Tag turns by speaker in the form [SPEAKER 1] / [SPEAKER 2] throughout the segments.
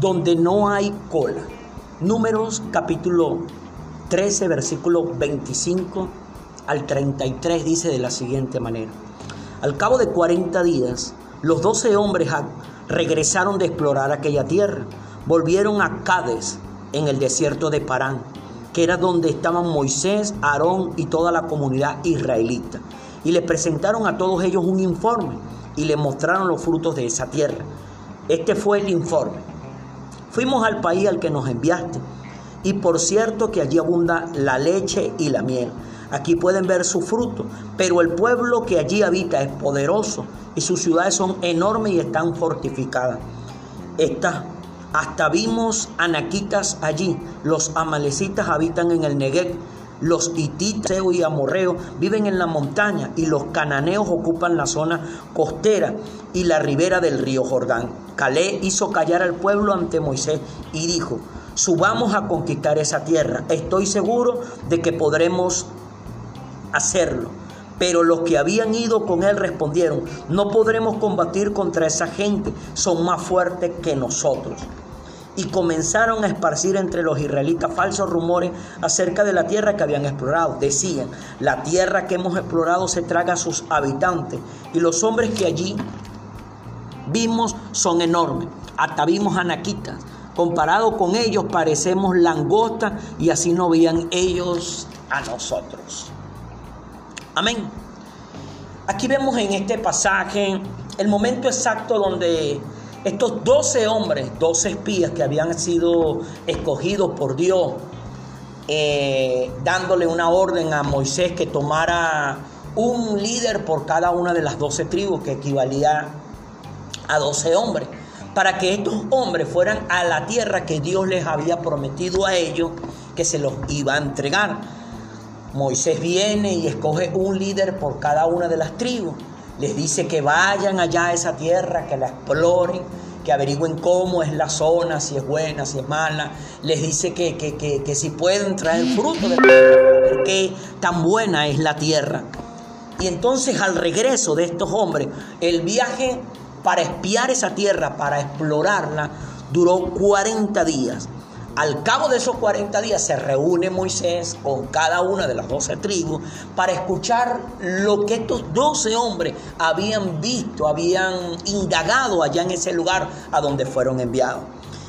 [SPEAKER 1] donde no hay cola. Números capítulo 13, versículo 25 al 33 dice de la siguiente manera. Al cabo de 40 días, los doce hombres regresaron de explorar aquella tierra. Volvieron a Cades, en el desierto de Parán, que era donde estaban Moisés, Aarón y toda la comunidad israelita. Y le presentaron a todos ellos un informe y le mostraron los frutos de esa tierra. Este fue el informe. Fuimos al país al que nos enviaste. Y por cierto que allí abunda la leche y la miel. Aquí pueden ver su fruto, pero el pueblo que allí habita es poderoso y sus ciudades son enormes y están fortificadas. Esta hasta vimos anaquitas allí. Los amalecitas habitan en el Negev. Los hititas y amorreos viven en la montaña y los cananeos ocupan la zona costera y la ribera del río Jordán. Calé hizo callar al pueblo ante Moisés y dijo, subamos a conquistar esa tierra. Estoy seguro de que podremos hacerlo. Pero los que habían ido con él respondieron, no podremos combatir contra esa gente, son más fuertes que nosotros y comenzaron a esparcir entre los israelitas falsos rumores acerca de la tierra que habían explorado. Decían, la tierra que hemos explorado se traga a sus habitantes y los hombres que allí vimos son enormes. Hasta vimos anaquitas. Comparado con ellos parecemos langostas y así no veían ellos a nosotros. Amén. Aquí vemos en este pasaje el momento exacto donde estos 12 hombres, 12 espías que habían sido escogidos por Dios, eh, dándole una orden a Moisés que tomara un líder por cada una de las 12 tribus, que equivalía a 12 hombres, para que estos hombres fueran a la tierra que Dios les había prometido a ellos que se los iba a entregar. Moisés viene y escoge un líder por cada una de las tribus les dice que vayan allá a esa tierra, que la exploren, que averigüen cómo es la zona, si es buena, si es mala. Les dice que, que, si pueden traer fruto de la qué tan buena es la tierra. Y entonces al regreso de estos hombres, el viaje para espiar esa tierra, para explorarla, duró 40 días. Al cabo de esos 40 días se reúne Moisés con cada una de las 12 tribus para escuchar lo que estos 12 hombres habían visto, habían indagado allá en ese lugar a donde fueron enviados.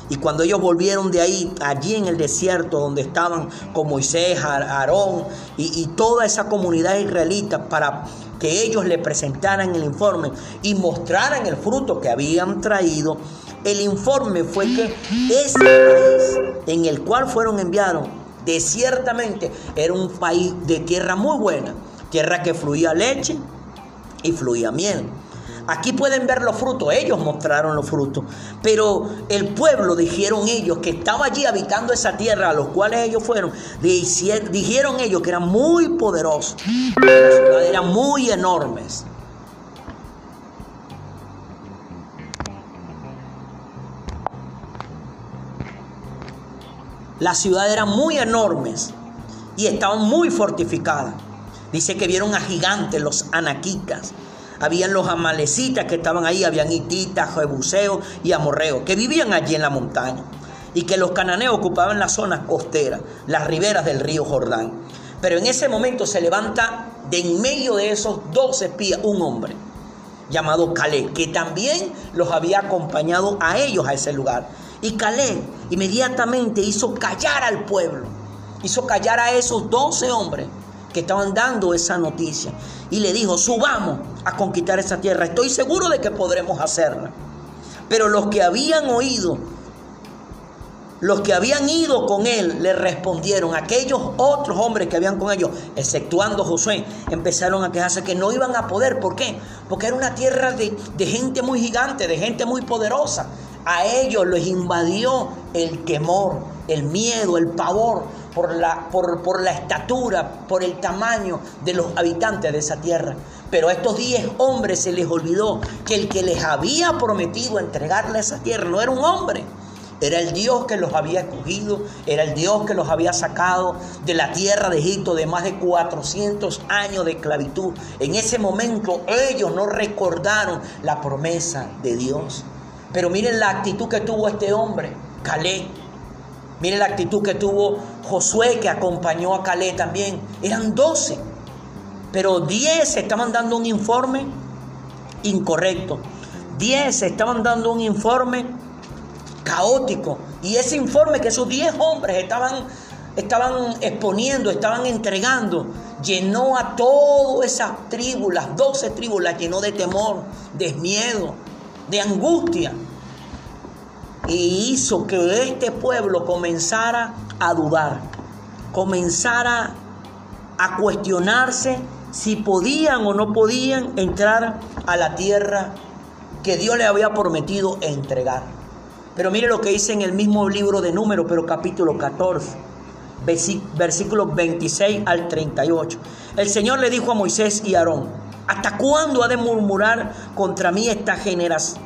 [SPEAKER 1] Y cuando ellos volvieron de ahí, allí en el desierto donde estaban con Moisés, Aarón y, y toda esa comunidad israelita para que ellos le presentaran el informe y mostraran el fruto que habían traído, el informe fue que ese país en el cual fueron enviados, desiertamente, era un país de tierra muy buena, tierra que fluía leche y fluía miel. Aquí pueden ver los frutos, ellos mostraron los frutos, pero el pueblo, dijeron ellos, que estaba allí habitando esa tierra, a los cuales ellos fueron, dijeron ellos que eran muy poderosos, eran muy enormes. Las ciudades eran muy enormes y estaban muy fortificadas. Dice que vieron a gigantes, los anaquitas. Habían los amalecitas que estaban ahí, habían hititas, jebuseos y amorreos, que vivían allí en la montaña. Y que los cananeos ocupaban las zonas costeras, las riberas del río Jordán. Pero en ese momento se levanta de en medio de esos dos espías un hombre llamado Caleb, que también los había acompañado a ellos a ese lugar. Y Caleb inmediatamente hizo callar al pueblo, hizo callar a esos doce hombres que estaban dando esa noticia. Y le dijo, subamos a conquistar esa tierra. Estoy seguro de que podremos hacerla. Pero los que habían oído, los que habían ido con él, le respondieron. Aquellos otros hombres que habían con ellos, exceptuando Josué, empezaron a quejarse que no iban a poder. ¿Por qué? Porque era una tierra de, gente muy gigante, de gente muy poderosa. A ellos les invadió el temor, el miedo, el pavor por la, por la estatura, por el tamaño de los habitantes de esa tierra. Pero a estos diez hombres se les olvidó que el que les había prometido entregarle esa tierra no era un hombre, era el Dios que los había escogido, era el Dios que los había sacado de la tierra de Egipto de más de 400 años de esclavitud. En ese momento ellos no recordaron la promesa de Dios. Pero miren la actitud que tuvo este hombre, Calé. Miren la actitud que tuvo Josué, que acompañó a Calé también. Eran 12, pero 10 estaban dando un informe incorrecto. 10 estaban dando un informe caótico. Y ese informe que esos 10 hombres estaban, estaban exponiendo, estaban entregando, llenó a todas esas tribus, las 12 tribus, las llenó de temor, de miedo, de angustia. Y hizo que este pueblo comenzara a dudar, comenzara a cuestionarse si podían o no podían entrar a la tierra que Dios le había prometido entregar. Pero mire lo que dice en el mismo libro de Números, pero capítulo 14, versículos 26 al 38. El Señor le dijo a Moisés y Aarón, ¿hasta cuándo ha de murmurar contra mí esta generación,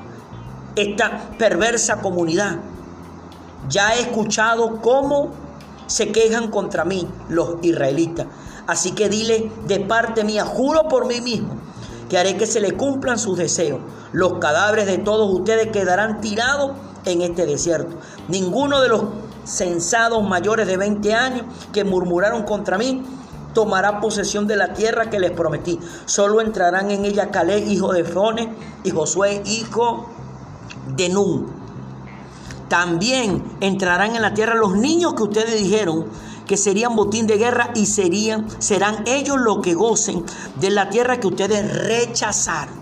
[SPEAKER 1] esta perversa comunidad? Ya he escuchado cómo se quejan contra mí los israelitas. Así que dile de parte mía, juro por mí mismo, que haré que se le cumplan sus deseos. Los cadáveres de todos ustedes quedarán tirados en este desierto. Ninguno de los censados mayores de 20 años que murmuraron contra mí tomará posesión de la tierra que les prometí. Solo entrarán en ella Caleb, hijo de Fone, y Josué, hijo de Nun. También entrarán en la tierra los niños que ustedes dijeron que serían botín de guerra y serían, serán ellos los que gocen de la tierra que ustedes rechazaron.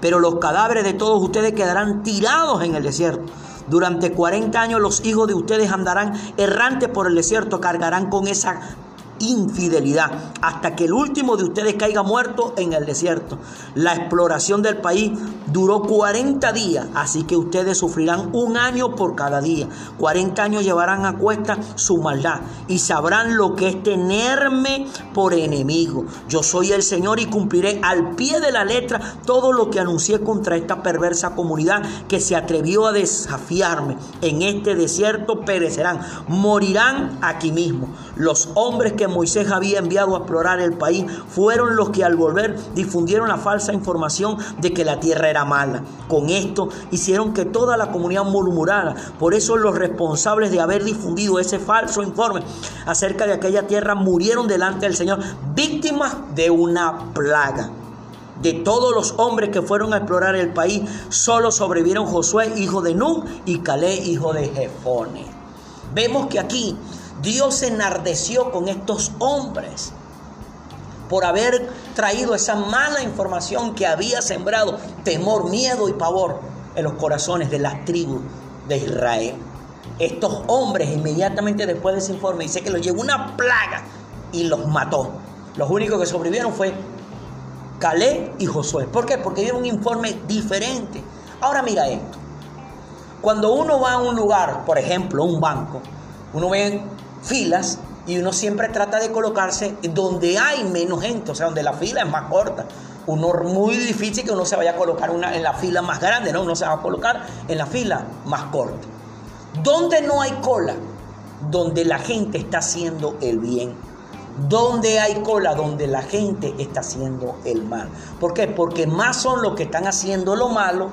[SPEAKER 1] Pero los cadáveres de todos ustedes quedarán tirados en el desierto. Durante 40 años los hijos de ustedes andarán errantes por el desierto, cargarán con esa infidelidad hasta que el último de ustedes caiga muerto en el desierto. La exploración del país duró 40 días, así que ustedes sufrirán un año por cada día. 40 años llevarán a cuesta su maldad y sabrán lo que es tenerme por enemigo. Yo soy el Señor y cumpliré al pie de la letra todo lo que anuncié contra esta perversa comunidad que se atrevió a desafiarme. En este desierto perecerán, morirán aquí mismo. Los hombres Moisés había enviado a explorar el país fueron los que al volver difundieron la falsa información de que la tierra era mala. Con esto hicieron que toda la comunidad murmurara. Por eso los responsables de haber difundido ese falso informe acerca de aquella tierra murieron delante del Señor, víctimas de una plaga. De todos los hombres que fueron a explorar el país, solo sobrevivieron Josué, hijo de Nun, y Calé, hijo de Jefone. Vemos que aquí Dios se enardeció con estos hombres por haber traído esa mala información que había sembrado temor, miedo y pavor en los corazones de las tribus de Israel. Estos hombres inmediatamente después de ese informe dice que los llevó una plaga y los mató. Los únicos que sobrevivieron fue Caleb y Josué. ¿Por qué? Porque dieron un informe diferente. Ahora mira esto. Cuando uno va a un lugar, por ejemplo, un banco, uno ve filas y uno siempre trata de colocarse donde hay menos gente, o sea, donde la fila es más corta. Uno muy difícil que uno se vaya a colocar una, en la fila más grande, ¿no? Uno se va a colocar en la fila más corta. Donde no hay cola, donde la gente está haciendo el bien. Donde hay cola, donde la gente está haciendo el mal. ¿Por qué? Porque más son los que están haciendo lo malo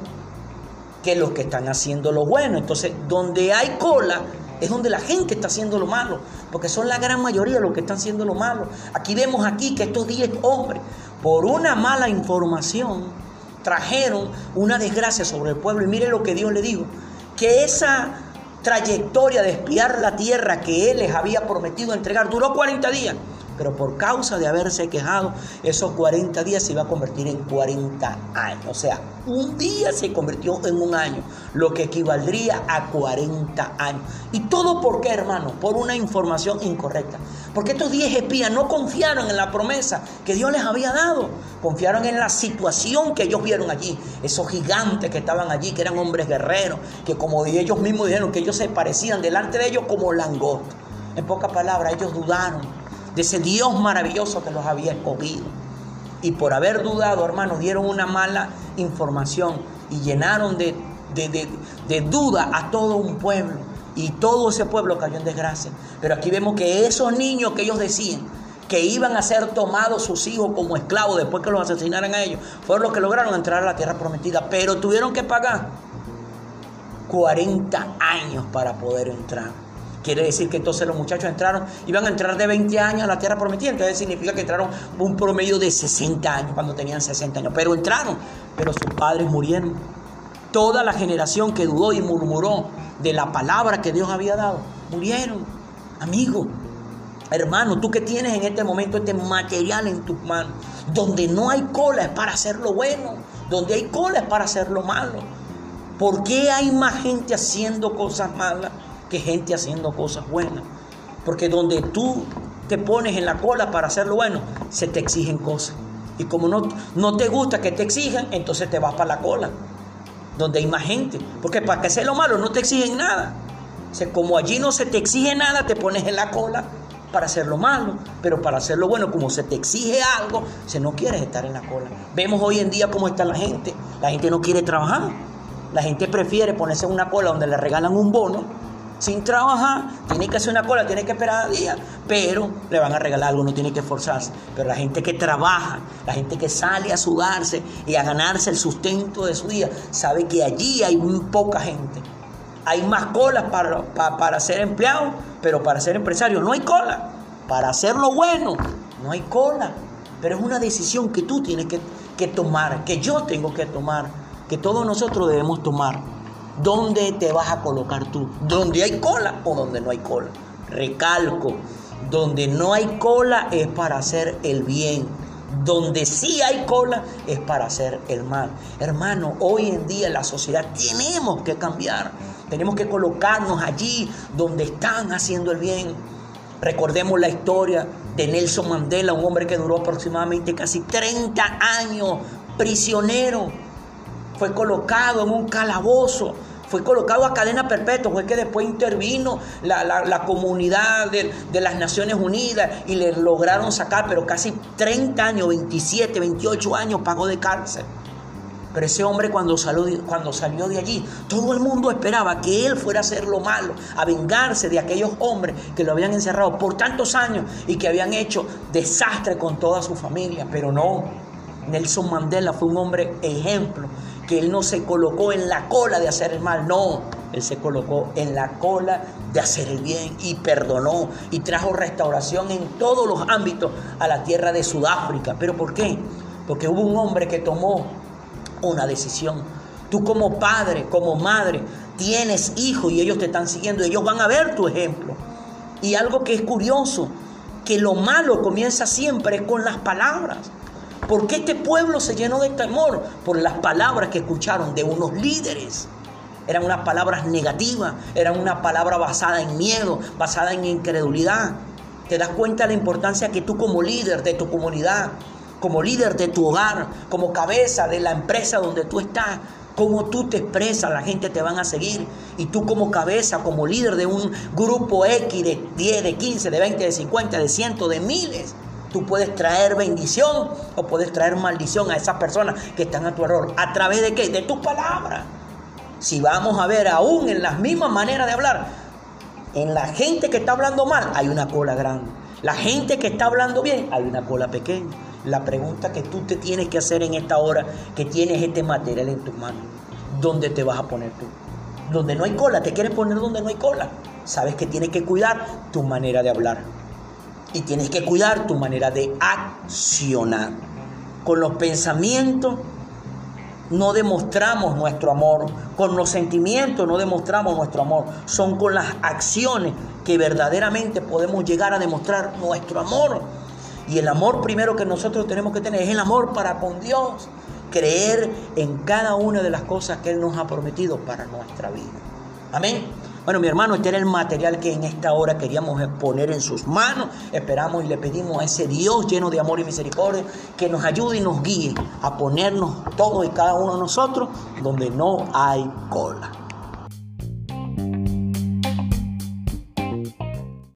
[SPEAKER 1] que los que están haciendo lo bueno. Entonces, donde hay cola, es donde la gente está haciendo lo malo, porque son la gran mayoría los que están haciendo lo malo. Aquí vemos aquí que estos 10 hombres, por una mala información, trajeron una desgracia sobre el pueblo. Y mire lo que Dios le dijo, que esa trayectoria de espiar la tierra que Él les había prometido entregar duró 40 días pero por causa de haberse quejado, esos 40 días se iba a convertir en 40 años. O sea, un día se convirtió en un año, lo que equivaldría a 40 años. ¿Y todo por qué, hermano? Por una información incorrecta. Porque estos 10 espías no confiaron en la promesa que Dios les había dado. Confiaron en la situación que ellos vieron allí. Esos gigantes que estaban allí, que eran hombres guerreros, que como ellos mismos dijeron, que ellos se parecían delante de ellos como langostos. En pocas palabras, ellos dudaron de ese Dios maravilloso que los había escogido. Y por haber dudado, hermanos, dieron una mala información y llenaron de, de, duda a todo un pueblo. Y todo ese pueblo cayó en desgracia. Pero aquí vemos que esos niños que ellos decían que iban a ser tomados sus hijos como esclavos después que los asesinaran a ellos, fueron los que lograron entrar a la tierra prometida. Pero tuvieron que pagar. 40 años para poder entrar. Quiere decir que entonces los muchachos entraron, iban a entrar de 20 años a la tierra prometida, entonces significa que entraron un promedio de 60 años cuando tenían 60 años, pero entraron, pero sus padres murieron. Toda la generación que dudó y murmuró de la palabra que Dios había dado, murieron. Amigo, hermano, tú que tienes en este momento este material en tus manos, donde no hay cola es para hacer lo bueno, donde hay cola es para hacer lo malo. ¿Por qué hay más gente haciendo cosas malas gente haciendo cosas buenas? Porque donde tú te pones en la cola para hacer lo bueno, se te exigen cosas. Y como no, no te gusta que te exijan, entonces te vas para la cola, donde hay más gente. Porque para que sea lo malo no te exigen nada. O como allí no se te exige nada, te pones en la cola para hacer lo malo, pero para hacer lo bueno, como se te exige algo, se no quieres estar en la cola. Vemos hoy en día cómo está la gente. La gente no quiere trabajar. La gente prefiere ponerse en una cola donde le regalan un bono sin trabajar, tiene que hacer una cola, tiene que esperar a día, pero le van a regalar algo, no tiene que esforzarse. Pero la gente que trabaja, la gente que sale a sudarse y a ganarse el sustento de su día, sabe que allí hay muy poca gente. Hay más colas para, para, ser empleado, pero para ser empresario no hay cola. Para hacer lo bueno, no hay cola. Pero es una decisión que tú tienes que, que tomar, que yo tengo que tomar, que todos nosotros debemos tomar. ¿Dónde te vas a colocar tú? ¿Donde hay cola o donde no hay cola? Recalco, donde no hay cola es para hacer el bien. Donde sí hay cola es para hacer el mal. Hermano, hoy en día la sociedad tenemos que cambiar. Tenemos que colocarnos allí donde están haciendo el bien. Recordemos la historia de Nelson Mandela, un hombre que duró aproximadamente casi 30 años prisionero fue colocado en un calabozo, fue colocado a cadena perpetua, fue que después intervino la, comunidad de, las Naciones Unidas y le lograron sacar, pero casi 30 años, 27, 28 años pagó de cárcel. Pero ese hombre cuando salió, cuando salió de allí, todo el mundo esperaba que él fuera a hacer lo malo, a vengarse de aquellos hombres que lo habían encerrado por tantos años y que habían hecho desastre con toda su familia. Pero no, Nelson Mandela fue un hombre ejemplo que él no se colocó en la cola de hacer el mal, no, él se colocó en la cola de hacer el bien y perdonó y trajo restauración en todos los ámbitos a la tierra de Sudáfrica. ¿Pero por qué? Porque hubo un hombre que tomó una decisión. Tú como padre, como madre, tienes hijos y ellos te están siguiendo, ellos van a ver tu ejemplo. Y algo que es curioso, que lo malo comienza siempre con las palabras. ¿Por qué este pueblo se llenó de temor? Por las palabras que escucharon de unos líderes. Eran unas palabras negativas, eran una palabra basada en miedo, basada en incredulidad. Te das cuenta de la importancia que tú como líder de tu comunidad, como líder de tu hogar, como cabeza de la empresa donde tú estás, cómo tú te expresas, la gente te van a seguir. Y tú como cabeza, como líder de un grupo X de 10, de 15, de 20, de 50, de 100, de miles, Tú puedes traer bendición o puedes traer maldición a esas personas que están a tu error. ¿A través de qué? De tus palabras. Si vamos a ver aún en las mismas maneras de hablar, en la gente que está hablando mal hay una cola grande. La gente que está hablando bien hay una cola pequeña. La pregunta que tú te tienes que hacer en esta hora que tienes este material en tus manos, ¿dónde te vas a poner tú? Donde no hay cola, ¿te quieres poner donde no hay cola? Sabes que tienes que cuidar tu manera de hablar y tienes que cuidar tu manera de accionar. Con los pensamientos no demostramos nuestro amor, con los sentimientos no demostramos nuestro amor, son con las acciones que verdaderamente podemos llegar a demostrar nuestro amor. Y el amor primero que nosotros tenemos que tener es el amor para con Dios, creer en cada una de las cosas que Él nos ha prometido para nuestra vida. Amén. Bueno, mi hermano, este era el material que en esta hora queríamos poner en sus manos. Esperamos y le pedimos a ese Dios lleno de amor y misericordia que nos ayude y nos guíe a ponernos todos y cada uno de nosotros donde no hay cola.